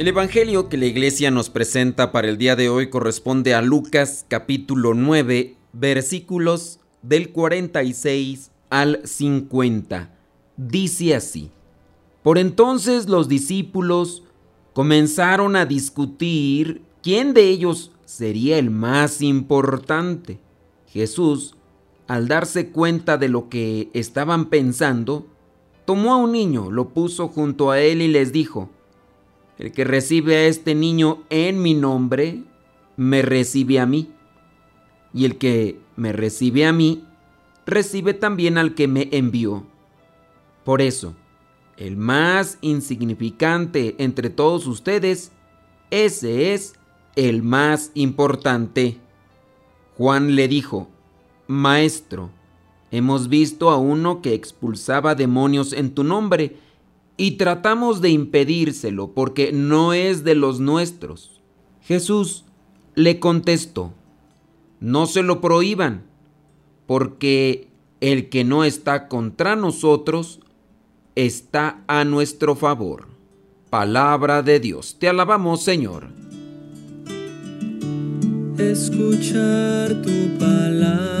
El Evangelio que la iglesia nos presenta para el día de hoy corresponde a Lucas capítulo 9 versículos del 46 al 50. Dice así, Por entonces los discípulos comenzaron a discutir quién de ellos sería el más importante. Jesús, al darse cuenta de lo que estaban pensando, tomó a un niño, lo puso junto a él y les dijo, el que recibe a este niño en mi nombre, me recibe a mí. Y el que me recibe a mí, recibe también al que me envió. Por eso, el más insignificante entre todos ustedes, ese es el más importante. Juan le dijo, Maestro, hemos visto a uno que expulsaba demonios en tu nombre, y tratamos de impedírselo porque no es de los nuestros. Jesús le contestó, no se lo prohíban, porque el que no está contra nosotros está a nuestro favor. Palabra de Dios, te alabamos Señor. Escuchar tu palabra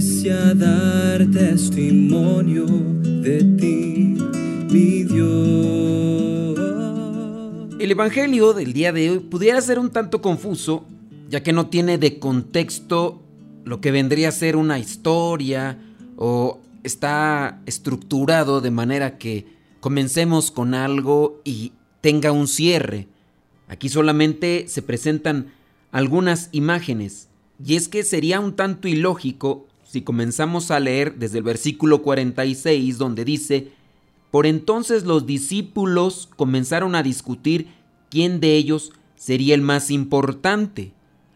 ya dar testimonio de ti, mi Dios. El Evangelio del día de hoy pudiera ser un tanto confuso, ya que no tiene de contexto lo que vendría a ser una historia o está estructurado de manera que comencemos con algo y tenga un cierre. Aquí solamente se presentan algunas imágenes y es que sería un tanto ilógico si comenzamos a leer desde el versículo 46 donde dice, por entonces los discípulos comenzaron a discutir quién de ellos sería el más importante.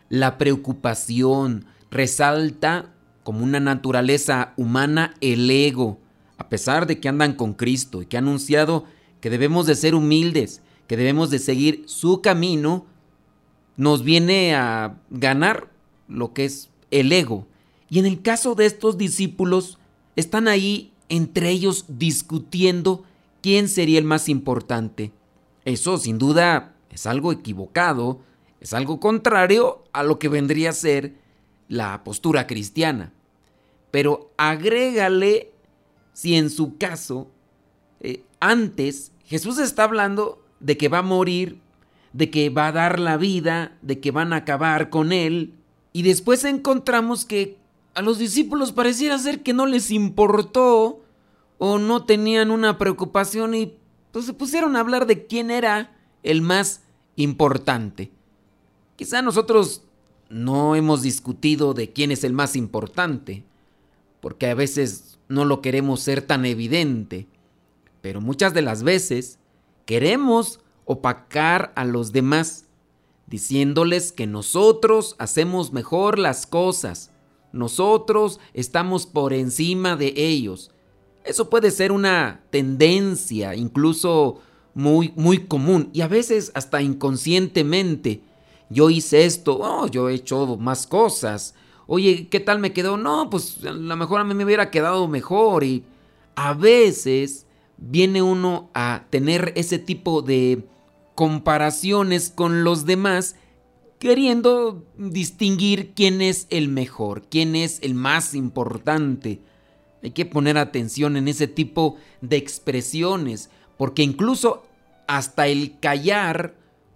La preocupación resalta como una naturaleza humana el ego, a pesar de que andan con Cristo y que ha anunciado que debemos de ser humildes, que debemos de seguir su camino, nos viene a ganar lo que es el ego. Y en el caso de estos discípulos, están ahí entre ellos discutiendo quién sería el más importante. Eso sin duda es algo equivocado, es algo contrario a lo que vendría a ser la postura cristiana. Pero agrégale si en su caso, eh, antes Jesús está hablando de que va a morir, de que va a dar la vida, de que van a acabar con él. Y después encontramos que a los discípulos pareciera ser que no les importó o no tenían una preocupación y pues se pusieron a hablar de quién era el más importante. Quizá nosotros no hemos discutido de quién es el más importante, porque a veces no lo queremos ser tan evidente, pero muchas de las veces Queremos opacar a los demás, diciéndoles que nosotros hacemos mejor las cosas, nosotros estamos por encima de ellos. Eso puede ser una tendencia, incluso muy, muy común y a veces hasta inconscientemente. Yo hice esto, oh, yo he hecho más cosas. Oye, ¿qué tal me quedó? No, pues a lo mejor a mí me hubiera quedado mejor y a veces viene uno a tener ese tipo de comparaciones con los demás, queriendo distinguir quién es el mejor, quién es el más importante. Hay que poner atención en ese tipo de expresiones, porque incluso hasta el callar,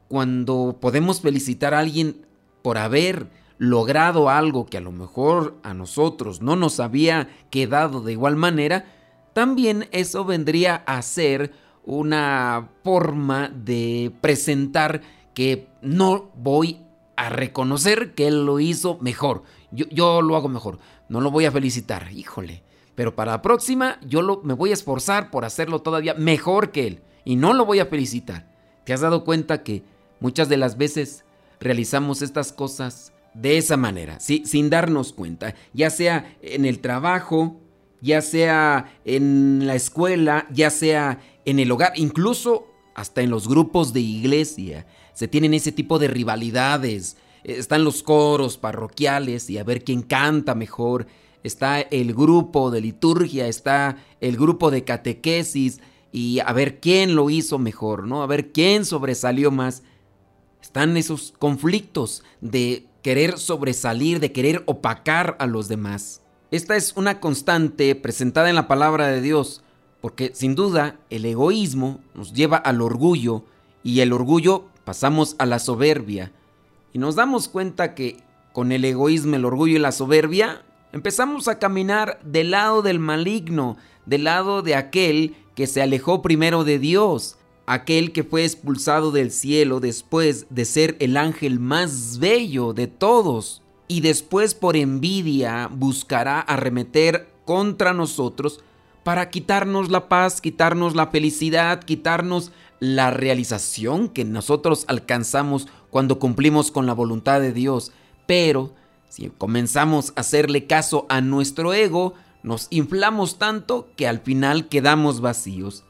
cuando podemos felicitar a alguien por haber logrado algo que a lo mejor a nosotros no nos había quedado de igual manera, también eso vendría a ser una forma de presentar que no voy a reconocer que él lo hizo mejor. Yo, yo lo hago mejor. No lo voy a felicitar, híjole. Pero para la próxima yo lo, me voy a esforzar por hacerlo todavía mejor que él. Y no lo voy a felicitar. ¿Te has dado cuenta que muchas de las veces realizamos estas cosas de esa manera, ¿sí? sin darnos cuenta? Ya sea en el trabajo, ya sea en la escuela, ya sea en el hogar, incluso hasta en los grupos de iglesia. Se tienen ese tipo de rivalidades. Están los coros parroquiales y a ver quién canta mejor. Está el grupo de liturgia, está el grupo de catequesis y a ver quién lo hizo mejor, ¿no? A ver quién sobresalió más. Están esos conflictos de querer sobresalir, de querer opacar a los demás. Esta es una constante presentada en la palabra de Dios, porque sin duda el egoísmo nos lleva al orgullo y el orgullo pasamos a la soberbia. Y nos damos cuenta que con el egoísmo, el orgullo y la soberbia empezamos a caminar del lado del maligno, del lado de aquel que se alejó primero de Dios, aquel que fue expulsado del cielo después de ser el ángel más bello de todos y después por envidia buscará arremeter contra nosotros para quitarnos la paz, quitarnos la felicidad, quitarnos la realización que nosotros alcanzamos cuando cumplimos con la voluntad de Dios. Pero si comenzamos a hacerle caso a nuestro ego, nos inflamos tanto que al final quedamos vacíos.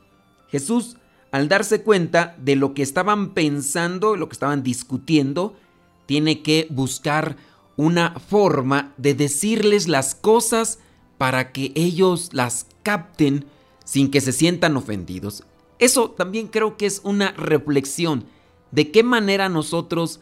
Jesús, al darse cuenta de lo que estaban pensando, lo que estaban discutiendo, tiene que buscar una forma de decirles las cosas para que ellos las capten sin que se sientan ofendidos. Eso también creo que es una reflexión de qué manera nosotros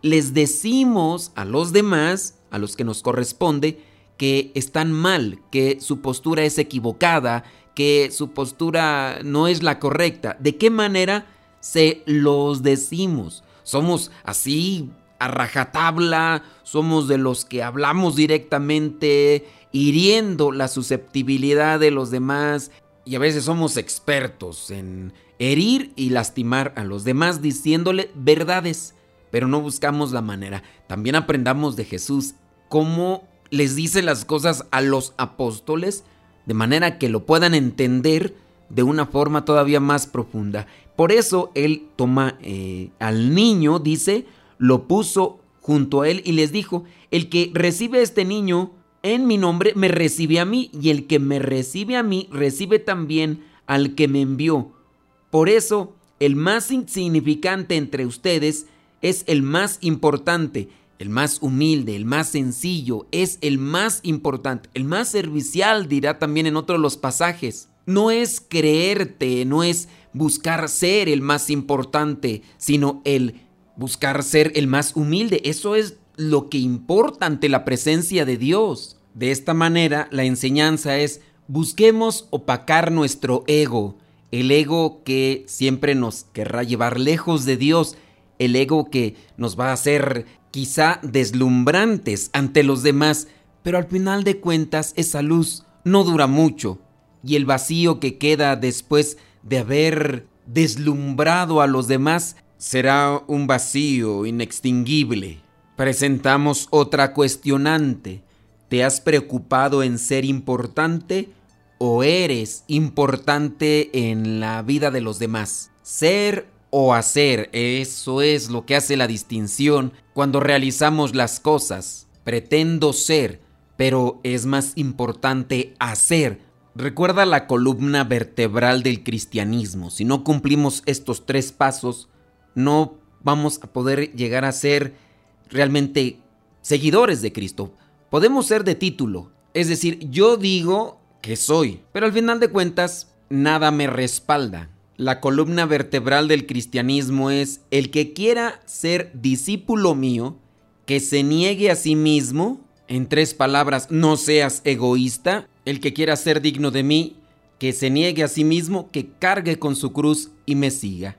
les decimos a los demás, a los que nos corresponde, que están mal, que su postura es equivocada, que su postura no es la correcta. ¿De qué manera se los decimos? Somos así a rajatabla, somos de los que hablamos directamente, hiriendo la susceptibilidad de los demás y a veces somos expertos en herir y lastimar a los demás diciéndole verdades, pero no buscamos la manera. También aprendamos de Jesús cómo les dice las cosas a los apóstoles de manera que lo puedan entender de una forma todavía más profunda. Por eso él toma eh, al niño, dice, lo puso junto a él y les dijo, el que recibe a este niño en mi nombre me recibe a mí y el que me recibe a mí recibe también al que me envió. Por eso, el más insignificante entre ustedes es el más importante, el más humilde, el más sencillo, es el más importante, el más servicial, dirá también en otro de los pasajes. No es creerte, no es buscar ser el más importante, sino el buscar ser el más humilde. Eso es lo que importa ante la presencia de Dios. De esta manera, la enseñanza es busquemos opacar nuestro ego, el ego que siempre nos querrá llevar lejos de Dios, el ego que nos va a hacer quizá deslumbrantes ante los demás, pero al final de cuentas esa luz no dura mucho y el vacío que queda después de haber deslumbrado a los demás será un vacío inextinguible. Presentamos otra cuestionante. ¿Te has preocupado en ser importante o eres importante en la vida de los demás? Ser o hacer, eso es lo que hace la distinción cuando realizamos las cosas. Pretendo ser, pero es más importante hacer. Recuerda la columna vertebral del cristianismo. Si no cumplimos estos tres pasos, no vamos a poder llegar a ser realmente seguidores de Cristo. Podemos ser de título, es decir, yo digo que soy, pero al final de cuentas nada me respalda. La columna vertebral del cristianismo es el que quiera ser discípulo mío, que se niegue a sí mismo, en tres palabras, no seas egoísta, El que quiera ser digno de mí, que se niegue a sí mismo, que cargue con su cruz y me siga.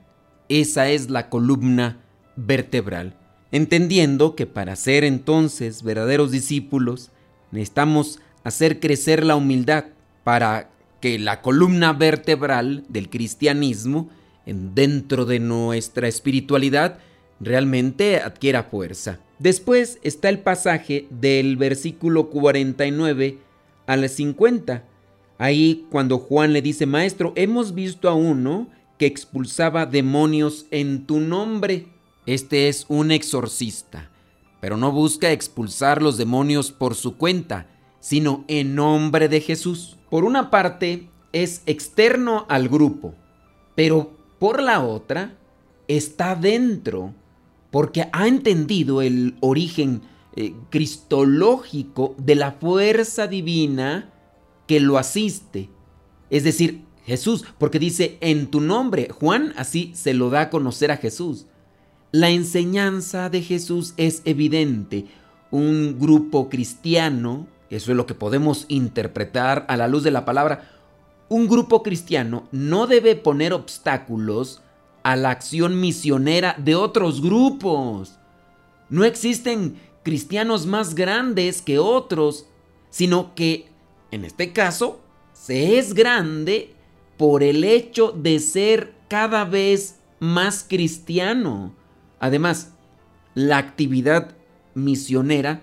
Esa es la columna vertebral. Entendiendo que para ser entonces verdaderos discípulos, necesitamos hacer crecer la humildad para que la columna vertebral del cristianismo, dentro de nuestra espiritualidad, realmente adquiera fuerza. Después está el pasaje del versículo 49 al 50. Ahí cuando Juan le dice, Maestro, hemos visto a uno que expulsaba demonios en tu nombre. Este es un exorcista, pero no busca expulsar los demonios por su cuenta, sino en nombre de Jesús. Por una parte, es externo al grupo, pero por la otra, está dentro porque ha entendido el origen eh, cristológico de la fuerza divina que lo asiste. Es decir, Jesús, porque dice en tu nombre, Juan así se lo da a conocer a Jesús. La enseñanza de Jesús es evidente. Un grupo cristiano, eso es lo que podemos interpretar a la luz de la palabra, un grupo cristiano no debe poner obstáculos a la acción misionera de otros grupos. No existen cristianos más grandes que otros, sino que, en este caso, se es grande por el hecho de ser cada vez más cristiano. Además, la actividad misionera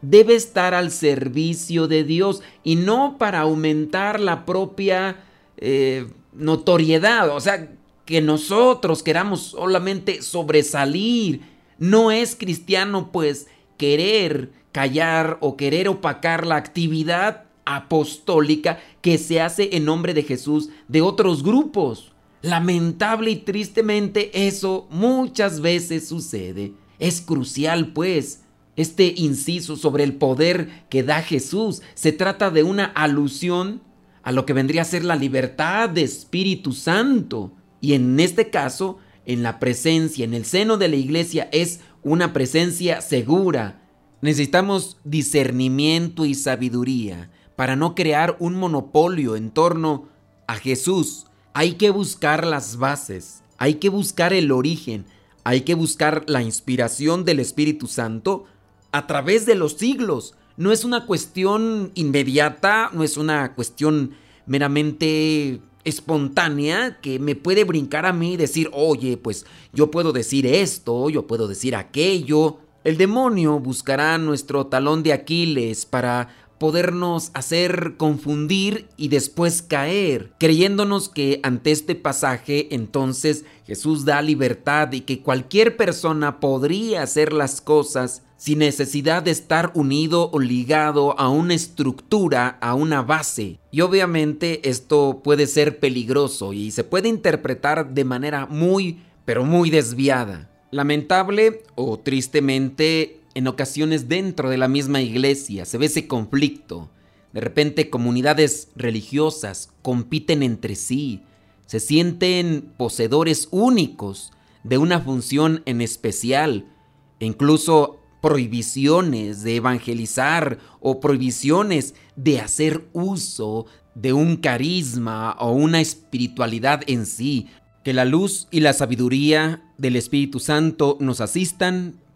debe estar al servicio de Dios y no para aumentar la propia eh, notoriedad. O sea, que nosotros queramos solamente sobresalir. No es cristiano pues querer callar o querer opacar la actividad apostólica que se hace en nombre de Jesús de otros grupos. Lamentable y tristemente eso muchas veces sucede. Es crucial pues este inciso sobre el poder que da Jesús. Se trata de una alusión a lo que vendría a ser la libertad de Espíritu Santo. Y en este caso, en la presencia, en el seno de la iglesia, es una presencia segura. Necesitamos discernimiento y sabiduría para no crear un monopolio en torno a Jesús. Hay que buscar las bases, hay que buscar el origen, hay que buscar la inspiración del Espíritu Santo a través de los siglos. No es una cuestión inmediata, no es una cuestión meramente espontánea que me puede brincar a mí y decir, oye, pues yo puedo decir esto, yo puedo decir aquello. El demonio buscará nuestro talón de Aquiles para podernos hacer confundir y después caer, creyéndonos que ante este pasaje entonces Jesús da libertad y que cualquier persona podría hacer las cosas sin necesidad de estar unido o ligado a una estructura, a una base. Y obviamente esto puede ser peligroso y se puede interpretar de manera muy, pero muy desviada. Lamentable o tristemente en ocasiones dentro de la misma iglesia se ve ese conflicto. De repente comunidades religiosas compiten entre sí, se sienten poseedores únicos de una función en especial, e incluso prohibiciones de evangelizar o prohibiciones de hacer uso de un carisma o una espiritualidad en sí. Que la luz y la sabiduría del Espíritu Santo nos asistan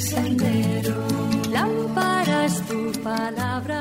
Sendero. Lámpara es tu palabra